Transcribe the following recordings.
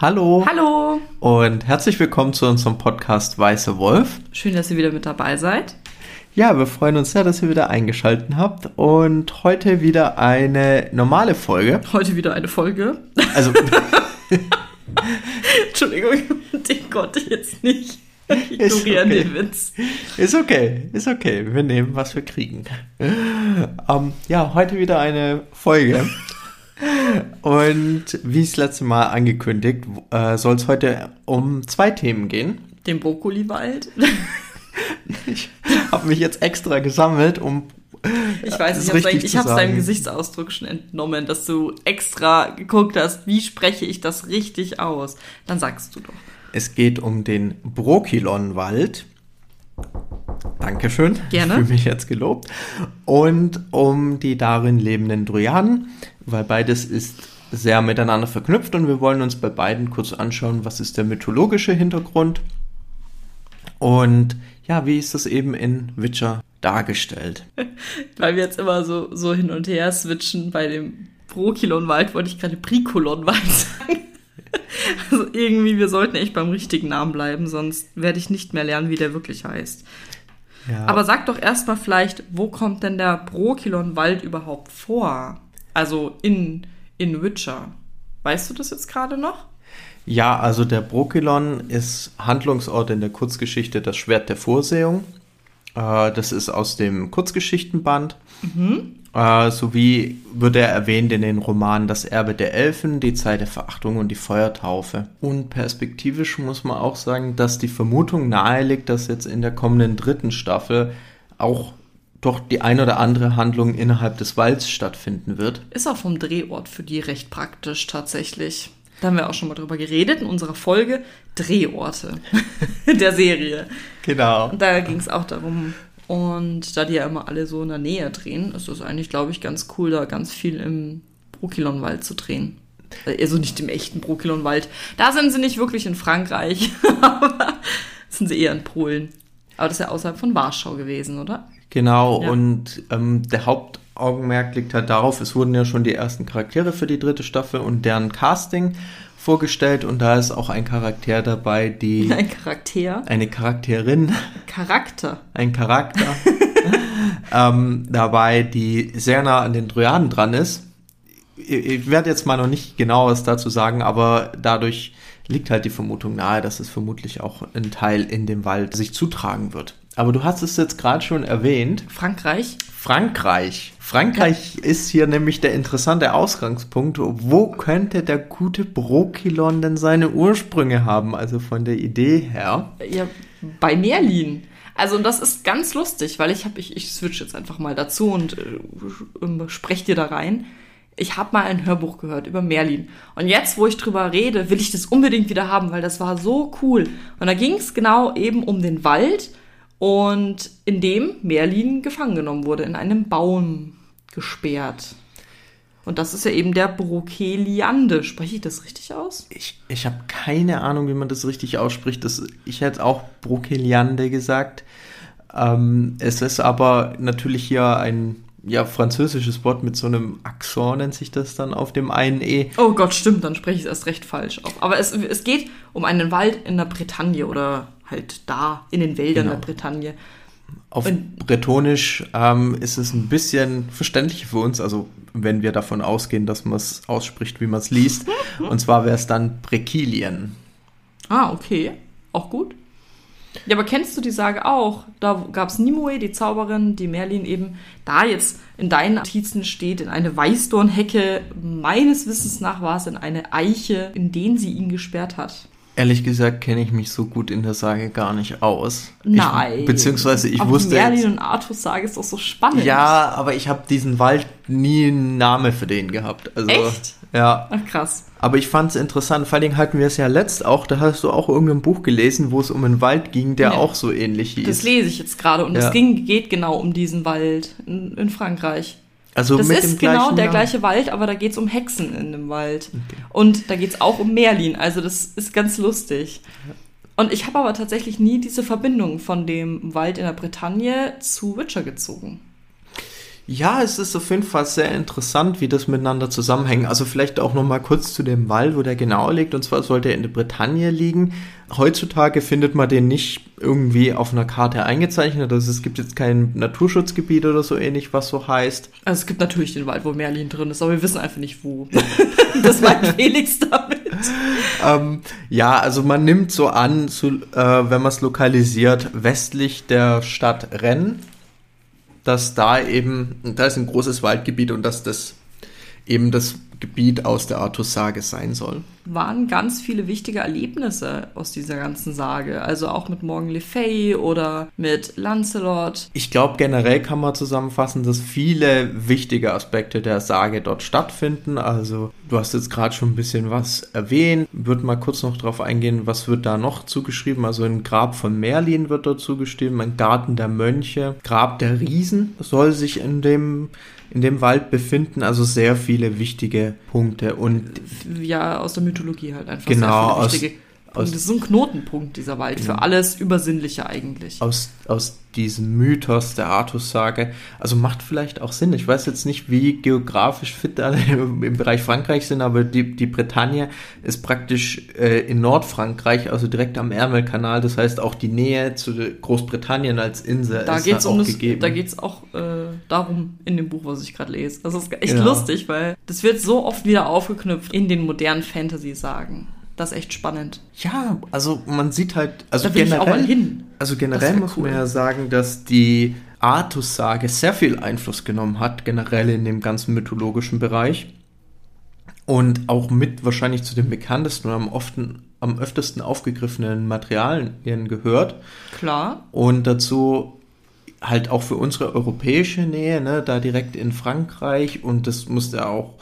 Hallo. Hallo. Und herzlich willkommen zu unserem Podcast Weiße Wolf. Schön, dass ihr wieder mit dabei seid. Ja, wir freuen uns sehr, dass ihr wieder eingeschaltet habt und heute wieder eine normale Folge. Heute wieder eine Folge. Also, Entschuldigung, den konnte ich jetzt nicht ignorieren, okay. den Witz. ist okay, ist okay. Wir nehmen, was wir kriegen. Ähm, ja, heute wieder eine Folge. Und wie das letzte Mal angekündigt, äh, soll es heute um zwei Themen gehen. Den Brokkoliwald. Ich habe mich jetzt extra gesammelt, um Ich weiß, das ich habe hab's deinem. Gesichtsausdruck schon entnommen, dass du extra geguckt hast, wie spreche ich das richtig aus. Dann sagst du doch. Es geht um den Brokilonwald. Dankeschön. Gerne. Ich fühle mich jetzt gelobt. Und um die darin lebenden Dryaden, weil beides ist sehr miteinander verknüpft und wir wollen uns bei beiden kurz anschauen, was ist der mythologische Hintergrund und ja, wie ist das eben in Witcher dargestellt? Weil wir jetzt immer so, so hin und her switchen bei dem Prokilonwald, wollte ich gerade Prikolonwald sagen. Also irgendwie, wir sollten echt beim richtigen Namen bleiben, sonst werde ich nicht mehr lernen, wie der wirklich heißt. Ja, Aber sag doch erstmal vielleicht, wo kommt denn der Brokilonwald überhaupt vor? Also in, in Witcher. Weißt du das jetzt gerade noch? Ja, also der Brokilon ist Handlungsort in der Kurzgeschichte Das Schwert der Vorsehung. Äh, das ist aus dem Kurzgeschichtenband. Äh, sowie wird er erwähnt in den Romanen Das Erbe der Elfen, Die Zeit der Verachtung und die Feuertaufe. Und perspektivisch muss man auch sagen, dass die Vermutung naheliegt, dass jetzt in der kommenden dritten Staffel auch doch die ein oder andere Handlung innerhalb des Walds stattfinden wird. Ist auch vom Drehort für die recht praktisch tatsächlich. Da haben wir auch schon mal drüber geredet in unserer Folge Drehorte der Serie. Genau. Da ging es auch darum, und da die ja immer alle so in der Nähe drehen, ist es eigentlich, glaube ich, ganz cool, da ganz viel im Brokilonwald zu drehen. Also nicht im echten Brokilonwald. Da sind sie nicht wirklich in Frankreich, aber sind sie eher in Polen. Aber das ist ja außerhalb von Warschau gewesen, oder? Genau, Ja. und ähm, der Hauptaugenmerk liegt halt darauf, es wurden ja schon die ersten Charaktere für die dritte Staffel und deren Casting vorgestellt und da ist auch ein Charakter dabei, die Ein Charakter. eine Charakterin, Charakter. ein Charakter ähm, dabei, die sehr nah an den Dryaden dran ist. Ich, ich werde jetzt mal noch nicht genau was dazu sagen, aber dadurch liegt halt die Vermutung nahe, dass es vermutlich auch ein Teil in dem Wald sich zutragen wird. Aber du hast es jetzt gerade schon erwähnt. Frankreich. Frankreich. Frankreich ist hier nämlich der interessante Ausgangspunkt. Wo könnte der gute Brokilon denn seine Ursprünge haben? Also von der Idee her. Ja, bei Merlin. Also das ist ganz lustig, weil ich habe, ich, ich switch jetzt einfach mal dazu und äh, spreche dir da rein. Ich habe mal ein Hörbuch gehört über Merlin. Und jetzt, wo ich drüber rede, will ich das unbedingt wieder haben, weil das war so cool. Und da ging es genau eben um den Wald und in dem Merlin gefangen genommen wurde, in einem Baum gesperrt. Und das ist ja eben der Brokeliande. Spreche ich das richtig aus? Ich, ich habe keine Ahnung, wie man das richtig ausspricht. Das, ich hätte auch Brokeliande gesagt. Ähm, es ist aber natürlich hier ein ja, französisches Wort mit so einem Akzent, nennt sich das dann auf dem einen E. Oh Gott, stimmt, dann spreche ich es erst recht falsch auf. Aber es, es geht um einen Wald in der Bretagne oder halt da in den Wäldern Genau. der Bretagne. Auf Und- Bretonisch ähm, ist es ein bisschen verständlicher für uns, also wenn wir davon ausgehen, dass man es ausspricht, wie man es liest. Und zwar wäre es dann Brekilien. Ah, okay. Auch gut. Ja, aber kennst du die Sage auch? Da gab es Nimue, die Zauberin, die Merlin eben da jetzt in deinen Notizen steht, in eine Weißdornhecke. Meines Wissens nach war es in eine Eiche, in den sie ihn gesperrt hat. Ehrlich gesagt kenne ich mich so gut in der Sage gar nicht aus. Nein. Ich, beziehungsweise ich aber wusste. Merlin Jetzt, und Arthurs Sage ist doch so spannend. ja, aber ich habe diesen Wald nie einen Namen für den gehabt. Also, Echt? Ja. Ach, krass. Aber ich fand es interessant. Vor allen Dingen hatten wir es ja letzt auch. Da hast du auch irgendein Buch gelesen, wo es um einen Wald ging, der Ja. auch so ähnlich hieß. Das lese ich jetzt gerade und Ja. es ging, geht genau um diesen Wald in, in Frankreich. Also das ist genau der Namen? gleiche Wald, aber da geht es um Hexen in dem Wald. Und da geht es auch um Merlin. Also das ist ganz lustig. Und ich habe aber tatsächlich nie diese Verbindung von dem Wald in der Bretagne zu Witcher gezogen. Ja, es ist auf jeden Fall sehr interessant, wie das miteinander zusammenhängt. Also vielleicht auch noch mal kurz zu dem Wald, wo der genau liegt. Und zwar sollte er in der Bretagne liegen. Heutzutage findet man den nicht irgendwie auf einer Karte eingezeichnet. Also es gibt jetzt kein Naturschutzgebiet oder so ähnlich, was so heißt. Also es gibt natürlich den Wald, wo Merlin drin ist, aber wir wissen einfach nicht wo. das meint Felix damit. Ähm, ja, also man nimmt so an, so, äh, wenn man es lokalisiert, westlich der Stadt Rennes, dass da eben, da ist ein großes Waldgebiet und dass das eben das Gebiet aus der Artus-Sage sein soll. Waren ganz viele wichtige Erlebnisse aus dieser ganzen Sage. Also auch mit Morgan Le Fay oder mit Lancelot. Ich glaube, generell kann man zusammenfassen, dass viele wichtige Aspekte der Sage dort stattfinden. Also, du hast jetzt gerade schon ein bisschen was erwähnt. Würde mal kurz noch drauf eingehen, was wird da noch zugeschrieben? Also, ein Grab von Merlin wird dort zugeschrieben, ein Garten der Mönche, Grab der Riesen soll sich in dem in dem Wald befinden, also sehr viele wichtige Punkte und Ja, aus der Mythologie halt einfach Genau, sehr aus- viele wichtige aus-. Das ist ein Knotenpunkt, dieser Wald, für alles Übersinnliche eigentlich. aus, aus diesem Mythos der Artus-Sage. Also macht vielleicht auch Sinn. Ich weiß jetzt nicht, wie geografisch fit alle im Bereich Frankreich sind, aber die, die Bretagne ist praktisch äh, in Nordfrankreich, also direkt am Ärmelkanal. Das heißt, auch die Nähe zu Großbritannien als Insel Da ist geht's um auch das, gegeben. da geht's auch äh, darum in dem Buch, was ich gerade lese. Das ist echt Ja. lustig, weil das wird so oft wieder aufgeknüpft in den modernen Fantasy-Sagen. Das ist echt spannend. ja, also man sieht halt, also Da will ich generell, auch mal hin. Also generell muss cool. man ja sagen, dass die Artus-Sage sehr viel Einfluss genommen hat, generell in dem ganzen mythologischen Bereich. Und auch mit wahrscheinlich zu den bekanntesten und am, often, am öftesten aufgegriffenen Materialien gehört. Klar. Und dazu halt auch für unsere europäische Nähe, ne, da direkt in Frankreich. Und das musste auch,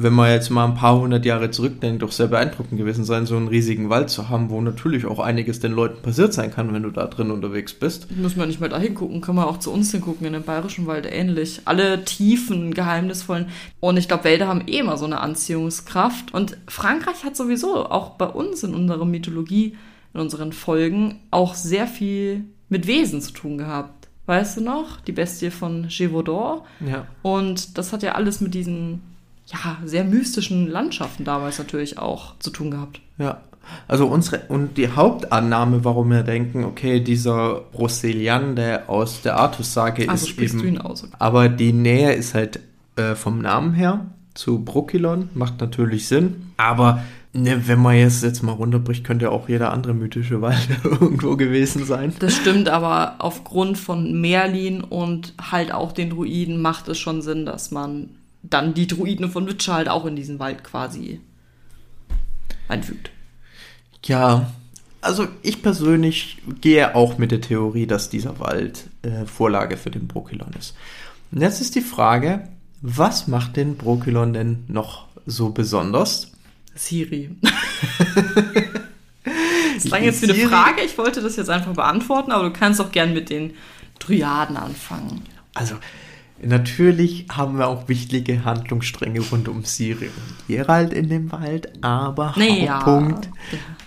wenn man jetzt mal ein paar hundert Jahre zurückdenkt, doch sehr beeindruckend gewesen sein, so einen riesigen Wald zu haben, wo natürlich auch einiges den Leuten passiert sein kann, wenn du da drin unterwegs bist. Müssen wir nicht mal dahin gucken, können wir auch zu uns hingucken, in den Bayerischen Wald ähnlich. Alle tiefen, geheimnisvollen. Und ich glaube, Wälder haben eh immer so eine Anziehungskraft. Und Frankreich hat sowieso auch bei uns in unserer Mythologie, in unseren Folgen, auch sehr viel mit Wesen zu tun gehabt. Weißt du noch? Die Bestie von Gévaudan. Ja. Und das hat ja alles mit diesen, ja, sehr mystischen Landschaften damals natürlich auch zu tun gehabt. Ja. Also unsere und die Hauptannahme, warum wir denken, okay, dieser Brocelian, der aus der Artus-Sage Also ist eben, du ihn aus. aber die Nähe ist halt äh, vom Namen her zu Brokilon, macht natürlich Sinn. Aber ne, wenn man jetzt jetzt mal runterbricht, könnte auch jeder andere mythische Wald irgendwo gewesen sein. Das stimmt, aber aufgrund von Merlin und halt auch den Druiden macht es schon Sinn, dass man dann die Druiden von Witcher halt auch in diesen Wald quasi einfügt. Ja, also ich persönlich gehe auch mit der Theorie, dass dieser Wald äh, Vorlage für den Brokilon ist. Und jetzt ist die Frage, was macht den Brokilon denn noch so besonders? Siri. das klang jetzt wie eine Frage, ich wollte das jetzt einfach beantworten, aber du kannst auch gern mit den Dryaden anfangen. Also, natürlich haben wir auch wichtige Handlungsstränge rund um Siri und Geralt in dem Wald, aber Naja. Hauptpunkt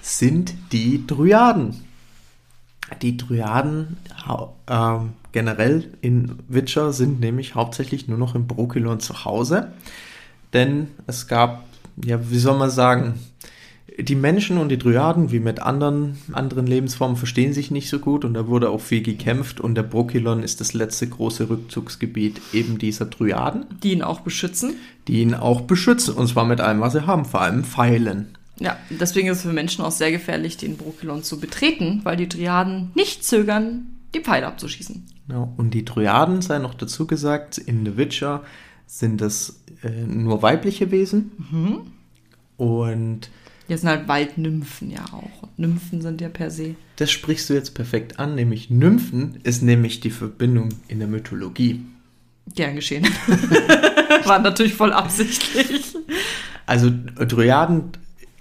sind die Dryaden. Die Dryaden ähm, generell in Witcher sind nämlich hauptsächlich nur noch im Brokilon zu Hause. Denn es gab, ja, wie soll man sagen, die Menschen und die Dryaden, wie mit anderen, anderen Lebensformen, verstehen sich nicht so gut und da wurde auch viel gekämpft und der Brokilon ist das letzte große Rückzugsgebiet eben dieser Dryaden, Die ihn auch beschützen. die ihn auch beschützen und zwar mit allem, was sie haben, vor allem Pfeilen. Ja, deswegen ist es für Menschen auch sehr gefährlich, den Brokilon zu betreten, weil die Dryaden nicht zögern, die Pfeile abzuschießen. Ja, und die Dryaden, sei noch dazu gesagt, in The Witcher sind das äh, nur weibliche Wesen. Und Die sind halt Waldnymphen ja auch. Und Nymphen sind ja per se. das sprichst du jetzt perfekt an, nämlich Nymphen ist nämlich die Verbindung in der Mythologie. Gern geschehen. War natürlich voll absichtlich. Also Dryaden,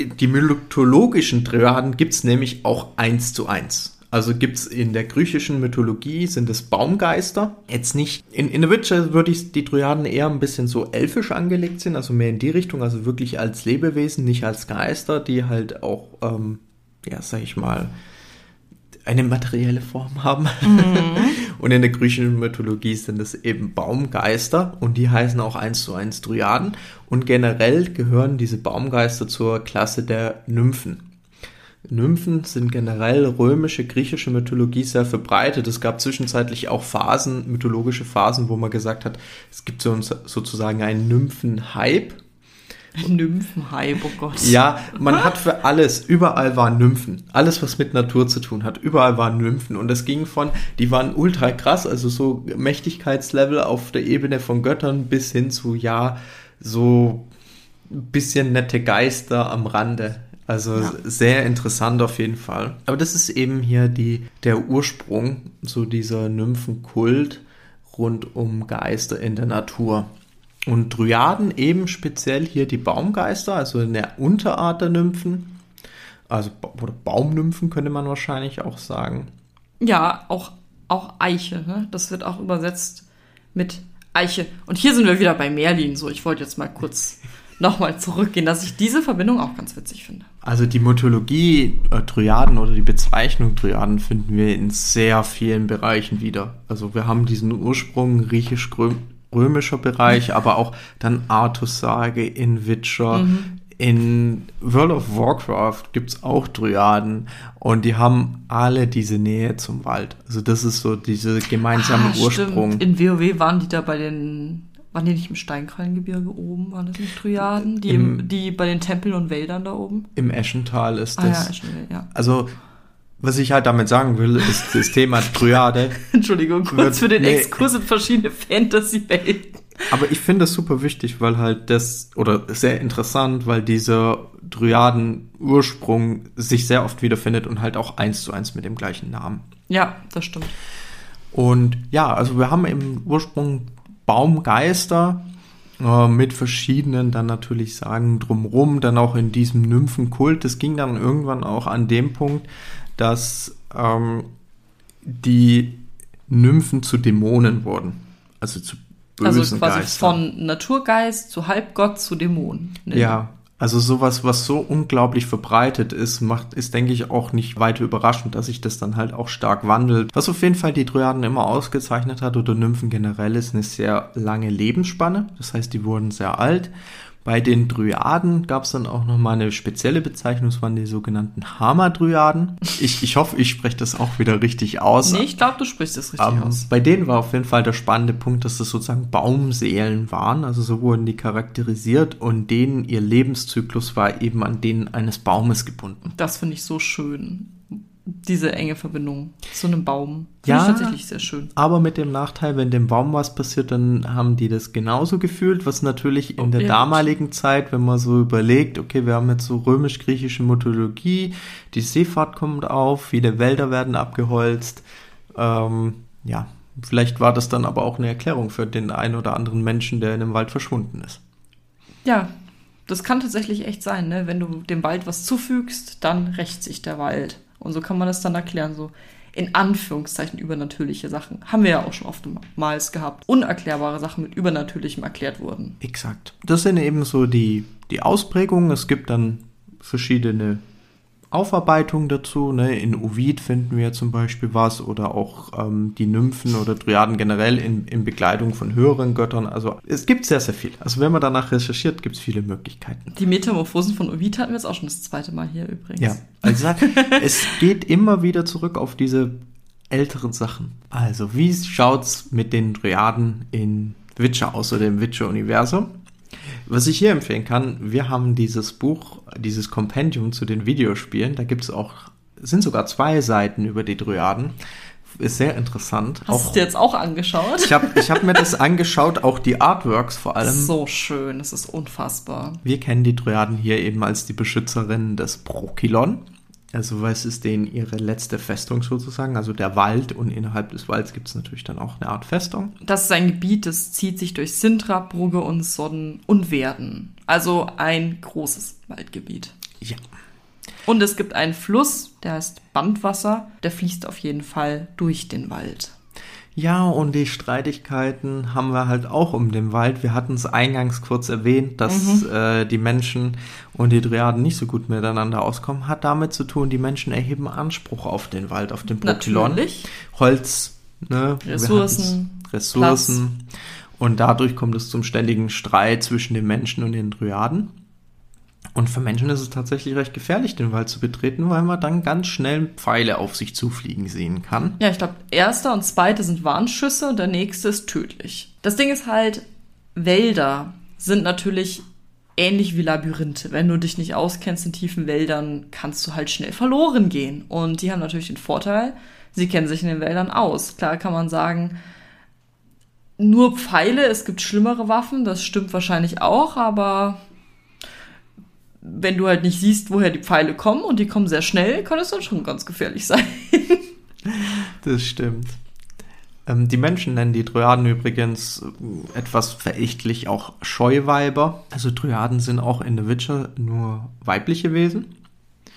die mythologischen Dryaden gibt es nämlich auch eins zu eins. Also gibt es in der griechischen Mythologie sind es Baumgeister. Jetzt nicht, in, in The Witcher würde ich die Dryaden eher ein bisschen so elfisch angelegt sind, also mehr in die Richtung, also wirklich als Lebewesen, nicht als Geister, die halt auch, ähm, ja, sag ich mal, eine materielle Form haben. Mhm. und in der griechischen Mythologie sind es eben Baumgeister und die heißen auch eins zu eins Dryaden. Und generell gehören diese Baumgeister zur Klasse der Nymphen. Nymphen sind generell römische, griechische Mythologie sehr verbreitet. Es gab zwischenzeitlich auch Phasen, mythologische Phasen, wo man gesagt hat, es gibt so, sozusagen einen Nymphen-Hype. Nymphenhype, oh Gott. Ja, man hat für alles, überall waren Nymphen. Alles, was mit Natur zu tun hat, überall waren Nymphen. Und das ging von, die waren ultra krass, also so Mächtigkeitslevel auf der Ebene von Göttern bis hin zu, ja, so bisschen nette Geister am Rande. Also ja. sehr interessant auf jeden Fall. Aber das ist eben hier die, der Ursprung, so dieser Nymphenkult rund um Geister in der Natur. Und Dryaden eben speziell hier die Baumgeister, also eine Unterart der Nymphen. Also oder Baumnymphen könnte man wahrscheinlich auch sagen. Ja, auch, auch Eiche, ne? Das wird auch übersetzt mit Eiche. Und hier sind wir wieder bei Merlin. So, ich wollte jetzt mal kurz nochmal zurückgehen, dass ich diese Verbindung auch ganz witzig finde. Also die Mythologie äh, Dryaden oder die Bezeichnung Dryaden finden wir in sehr vielen Bereichen wieder. Also wir haben diesen Ursprung griechisch-römischer Bereich, aber auch dann Artus-Sage in Witcher. Mhm. In World of Warcraft gibt es auch Dryaden und die haben alle diese Nähe zum Wald. Also das ist so dieser gemeinsame ah, Ursprung. Stimmt. In WoW waren die da bei den waren die nicht im Steinkrallengebirge oben? Waren das nicht Dryaden? Die, Im, die bei den Tempeln und Wäldern da oben? Im Eschental ist das. Ah, ja, Eschental, ja. Also, was ich halt damit sagen will, ist das Thema Dryade. Entschuldigung, kurz wird, für den nee, Exkurs in verschiedene Fantasy-Welten. Aber ich finde das super wichtig, weil halt das, oder sehr interessant, weil dieser Dryaden-Ursprung sich sehr oft wiederfindet und halt auch eins zu eins mit dem gleichen Namen. Ja, das stimmt. Und ja, also wir haben im Ursprung Baumgeister äh, mit verschiedenen dann natürlich Sagen drumrum, dann auch in diesem Nymphenkult. Das ging dann irgendwann auch an dem Punkt, dass ähm, die Nymphen zu Dämonen wurden. Also zu bösen Also quasi Geistern. von Naturgeist zu Halbgott zu Dämonen. Ne? Ja, also sowas, was so unglaublich verbreitet ist, macht, ist, denke ich, auch nicht weiter überraschend, dass sich das dann halt auch stark wandelt. Was auf jeden Fall die Dryaden immer ausgezeichnet hat oder Nymphen generell ist eine sehr lange Lebensspanne. Das heißt, die wurden sehr alt bei den Dryaden gab es dann auch nochmal eine spezielle Bezeichnung, das waren die sogenannten Hamadryaden. Ich, ich hoffe, ich spreche das auch wieder richtig aus. Nee, ich glaube, du sprichst das richtig um, ähm, aus. Bei denen war auf jeden Fall der spannende Punkt, dass das sozusagen Baumseelen waren, also so wurden die charakterisiert und denen ihr Lebenszyklus war eben an denen eines Baumes gebunden. Das finde ich so schön diese enge Verbindung zu einem Baum. Finde ja, ich tatsächlich sehr schön. Aber mit dem Nachteil, wenn dem Baum was passiert, dann haben die das genauso gefühlt, was natürlich in oh, der ja. damaligen Zeit, wenn man so überlegt, okay, wir haben jetzt so römisch-griechische Mythologie, die Seefahrt kommt auf, viele Wälder werden abgeholzt. Ähm, ja, vielleicht war das dann aber auch eine Erklärung für den einen oder anderen Menschen, der in dem Wald verschwunden ist. Ja, das kann tatsächlich echt sein, ne? Wenn du dem Wald was zufügst, dann rächt sich der Wald. Und so kann man das dann erklären, so in Anführungszeichen übernatürliche Sachen. Haben wir ja auch schon oftmals gehabt. Unerklärbare Sachen mit Übernatürlichem erklärt wurden. Exakt. Das sind eben so die, die Ausprägungen. Es gibt dann verschiedene Aufarbeitung dazu. Ne? In Ovid finden wir zum Beispiel was oder auch ähm, die Nymphen oder Dryaden generell in, in Begleitung von höheren Göttern. Also es gibt sehr, sehr viel. Also wenn man danach recherchiert, gibt es viele Möglichkeiten. Die Metamorphosen von Ovid hatten wir jetzt auch schon das zweite Mal hier übrigens. Ja, also es geht immer wieder zurück auf diese älteren Sachen. Also wie schaut's mit den Dryaden in Witcher aus oder im Witcher-Universum? Was ich hier empfehlen kann, wir haben dieses Buch, dieses Kompendium zu den Videospielen. Da gibt es auch, sind sogar zwei Seiten über die Dryaden. Ist sehr interessant. Hast du dir jetzt auch angeschaut? Ich habe ich hab mir das angeschaut, auch die Artworks vor allem. So schön, es ist unfassbar. Wir kennen die Dryaden hier eben als die Beschützerinnen des Prokilon. Also was ist denen ihre letzte Festung sozusagen? Also der Wald und innerhalb des Walds gibt es natürlich dann auch eine Art Festung. Das ist ein Gebiet, das zieht sich durch Sintra, Brugge und Sodden und Werden. Also ein großes Waldgebiet. Ja. Und es gibt einen Fluss, der heißt Bandwasser, der fließt auf jeden Fall durch den Wald. Ja, und die Streitigkeiten haben wir halt auch um den Wald. Wir hatten es eingangs kurz erwähnt, dass mhm. äh, die Menschen und die Dryaden nicht so gut miteinander auskommen. Hat damit zu tun, die Menschen erheben Anspruch auf den Wald, auf den Protylon. Natürlich. Holz, ne? Ressourcen. Ressourcen. Platz. Und dadurch kommt es zum ständigen Streit zwischen den Menschen und den Dryaden. Und für Menschen ist es tatsächlich recht gefährlich, den Wald zu betreten, weil man dann ganz schnell Pfeile auf sich zufliegen sehen kann. Ja, ich glaube, erster und zweiter sind Warnschüsse und der nächste ist tödlich. Das Ding ist halt, Wälder sind natürlich ähnlich wie Labyrinthe. Wenn du dich nicht auskennst in tiefen Wäldern, kannst du halt schnell verloren gehen. Und die haben natürlich den Vorteil, sie kennen sich in den Wäldern aus. Klar kann man sagen, nur Pfeile, es gibt schlimmere Waffen, das stimmt wahrscheinlich auch, aber wenn du halt nicht siehst, woher die Pfeile kommen und die kommen sehr schnell, kann es dann schon ganz gefährlich sein. das stimmt. Ähm, die Menschen nennen die Dryaden übrigens äh, etwas verächtlich auch Scheuweiber. Also Dryaden sind auch in The Witcher nur weibliche Wesen.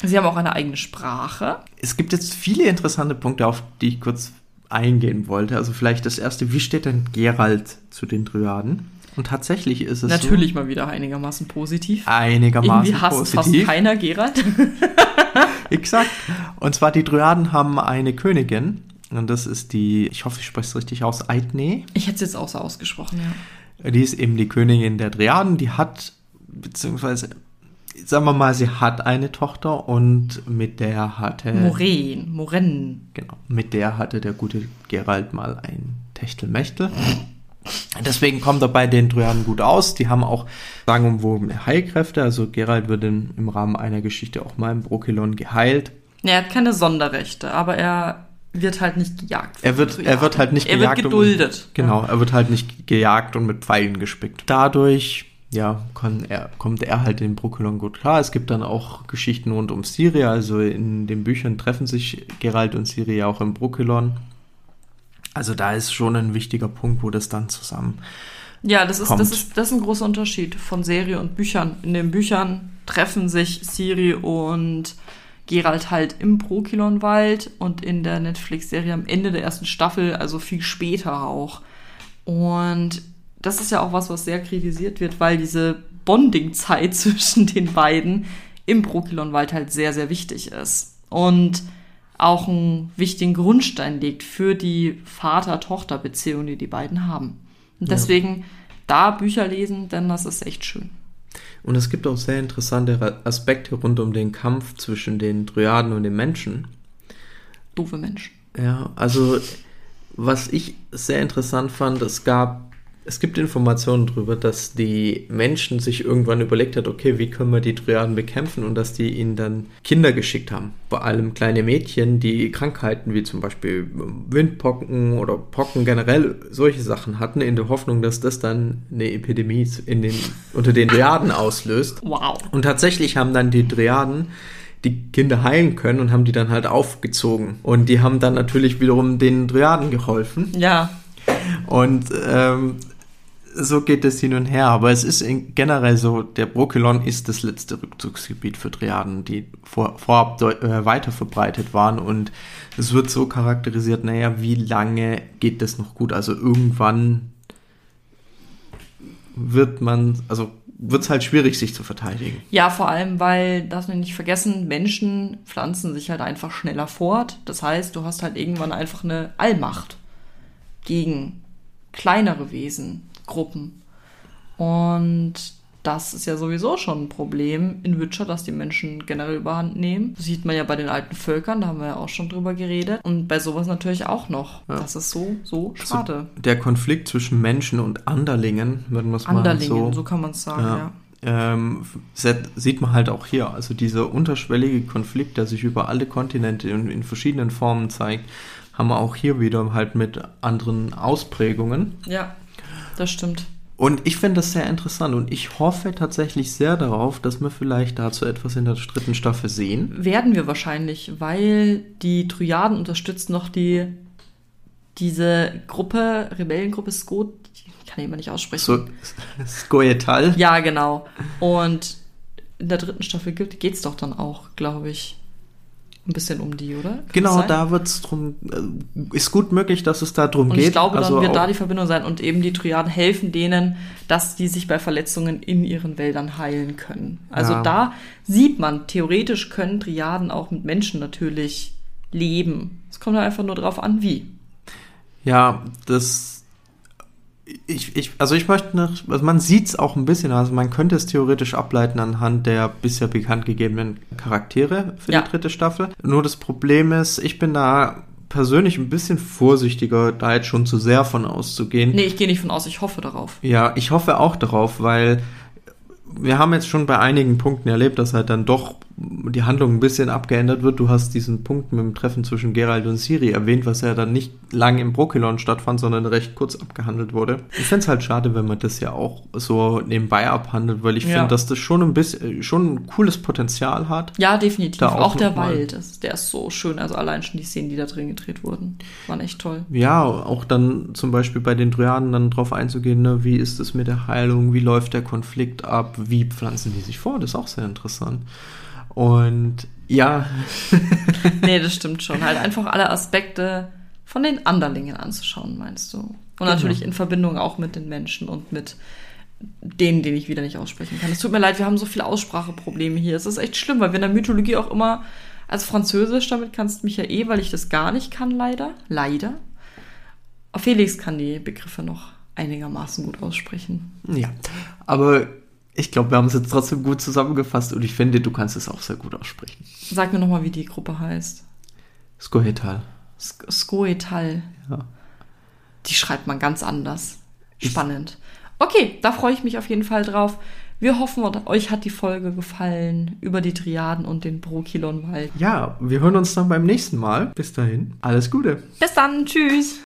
Sie haben auch eine eigene Sprache. Es gibt jetzt viele interessante Punkte, auf die ich kurz eingehen wollte. Also vielleicht das erste, wie steht denn Gerald zu den Dryaden? Und tatsächlich ist es Natürlich so, mal wieder einigermaßen positiv. Einigermaßen Irgendwie hasst positiv. fast keiner Gerald. Exakt. Und zwar die Dryaden haben eine Königin. Und das ist die, ich hoffe, ich spreche es richtig aus, Aidne. Ich hätte es jetzt auch so ausgesprochen, ja. Die ist eben die Königin der Dryaden. Die hat, beziehungsweise, sagen wir mal, sie hat eine Tochter und mit der hatte... Moren, Moren. Genau, mit der hatte der gute Gerald mal ein Techtelmechtel. Deswegen kommt er bei den Trojanen gut aus. Die haben auch sagenumwobene Heilkräfte. Also Gerald wird in, im Rahmen einer Geschichte auch mal im Brokilon geheilt. Er hat keine Sonderrechte, aber er wird halt nicht gejagt. Er wird, er wird halt nicht er gejagt. Er wird geduldet. Und, genau, er wird halt nicht gejagt und mit Pfeilen gespickt. Dadurch, ja, er, kommt er halt in Brokilon gut klar. Es gibt dann auch Geschichten rund um Syria. Also in den Büchern treffen sich Gerald und Syria auch im Brokilon. Also da ist schon ein wichtiger Punkt, wo das dann zusammen. Ja, das ist, das ist, das ist ein großer Unterschied von Serie und Büchern. In den Büchern treffen sich Siri und Gerald halt im Prokilonwald und in der Netflix-Serie am Ende der ersten Staffel, also viel später auch. Und das ist ja auch was, was sehr kritisiert wird, weil diese Bonding-Zeit zwischen den beiden im Prokilonwald halt sehr, sehr wichtig ist. Und auch einen wichtigen Grundstein legt für die Vater-Tochter-Beziehung, die die beiden haben. Und deswegen ja. da Bücher lesen, denn das ist echt schön. Und es gibt auch sehr interessante Aspekte rund um den Kampf zwischen den Dryaden und den Menschen. Doofe Menschen. Ja, also was ich sehr interessant fand, es gab es gibt Informationen darüber, dass die Menschen sich irgendwann überlegt hat, okay, wie können wir die Dryaden bekämpfen und dass die ihnen dann Kinder geschickt haben. Vor allem kleine Mädchen, die Krankheiten wie zum Beispiel Windpocken oder Pocken generell solche Sachen hatten, in der Hoffnung, dass das dann eine Epidemie in den, unter den Dryaden auslöst. Wow. Und tatsächlich haben dann die Dryaden die Kinder heilen können und haben die dann halt aufgezogen. Und die haben dann natürlich wiederum den Dryaden geholfen. Ja. Und ähm, so geht es hin und her. Aber es ist generell so, der Brokilon ist das letzte Rückzugsgebiet für Triaden, die vor, vorab äh, weiter verbreitet waren. Und es wird so charakterisiert, naja, wie lange geht das noch gut? Also irgendwann wird man, also wird es halt schwierig, sich zu verteidigen. Ja, vor allem, weil, darf man nicht vergessen, Menschen pflanzen sich halt einfach schneller fort. Das heißt, du hast halt irgendwann einfach eine Allmacht gegen kleinere Wesen. Gruppen. Und das ist ja sowieso schon ein Problem in Witcher, dass die Menschen generell überhand nehmen. Das sieht man ja bei den alten Völkern, da haben wir ja auch schon drüber geredet. Und bei sowas natürlich auch noch. Ja. Das ist so, so also schade. Also der Konflikt zwischen Menschen und Anderlingen, würden wir es mal Anderlingen, so, so kann man es sagen, ja. ja. Ähm, sieht man halt auch hier. Also dieser unterschwellige Konflikt, der sich über alle Kontinente in, in verschiedenen Formen zeigt, haben wir auch hier wieder halt mit anderen Ausprägungen. Ja. Das stimmt. Und ich finde das sehr interessant und ich hoffe tatsächlich sehr darauf, dass wir vielleicht dazu etwas in der dritten Staffel sehen. Werden wir wahrscheinlich, weil die Trojaden unterstützt noch die diese Gruppe, Rebellengruppe Skot, ich kann ich immer nicht aussprechen. So, Skoetal. Ja, genau. Und in der dritten Staffel geht es doch dann auch, glaube ich, ein bisschen um die, oder? Kann genau, da wird's drum, äh, ist gut möglich, dass es da drum Und geht. ich glaube, dann Also wird da die Verbindung sein und eben die Triaden helfen denen, dass die sich bei Verletzungen in ihren Wäldern heilen können. Also Ja. da sieht man, theoretisch können Triaden auch mit Menschen natürlich leben. Es kommt einfach nur drauf an, wie. Ja, das. Ich, ich, also ich möchte noch, also man sieht es auch ein bisschen, also man könnte es theoretisch ableiten anhand der bisher bekannt gegebenen Charaktere für Ja. die dritte Staffel. Nur das Problem ist, ich bin da persönlich ein bisschen vorsichtiger, da jetzt schon zu sehr von auszugehen. Nee, ich gehe nicht von aus, ich hoffe darauf. Ja, ich hoffe auch darauf, weil wir haben jetzt schon bei einigen Punkten erlebt, dass halt dann doch die Handlung ein bisschen abgeändert wird. Du hast diesen Punkt mit dem Treffen zwischen Geralt und Ciri erwähnt, was ja dann nicht lang im Brokilon stattfand, sondern recht kurz abgehandelt wurde. Ich fände es halt schade, wenn man das ja auch so nebenbei abhandelt, weil ich Ja. finde, dass das schon ein bisschen, schon ein cooles Potenzial hat. Ja, definitiv. Da auch auch der. Wald, das, der ist so schön. Also allein schon die Szenen, die da drin gedreht wurden, waren echt toll. Ja, auch dann zum Beispiel bei den Dryaden dann drauf einzugehen, ne, wie ist es mit der Heilung, wie läuft der Konflikt ab, wie pflanzen die sich vor, das ist auch sehr interessant. Und ja, Nee, das stimmt schon. Halt einfach alle Aspekte von den Anderlingen anzuschauen, meinst du? Und Genau. natürlich in Verbindung auch mit den Menschen und mit denen, den ich wieder nicht aussprechen kann. Es tut mir leid, wir haben so viele Ausspracheprobleme hier. Es ist echt schlimm, weil wir in der Mythologie auch immer, also Französisch, damit kannst du mich ja eh, weil ich das gar nicht kann, leider. Leider. Felix kann die Begriffe noch einigermaßen gut aussprechen. ja. Aber ich glaube, wir haben es jetzt trotzdem gut zusammengefasst und ich finde, du kannst es auch sehr gut aussprechen. Sag mir nochmal, wie die Gruppe heißt. Skohetal. Sk- Skoetal. Ja. Die schreibt man ganz anders. Spannend. Okay, da freue ich mich auf jeden Fall drauf. Wir hoffen, euch hat die Folge gefallen über die Triaden und den Brokilonwald. ja, wir hören uns dann beim nächsten Mal. Bis dahin, alles Gute. Bis dann, tschüss.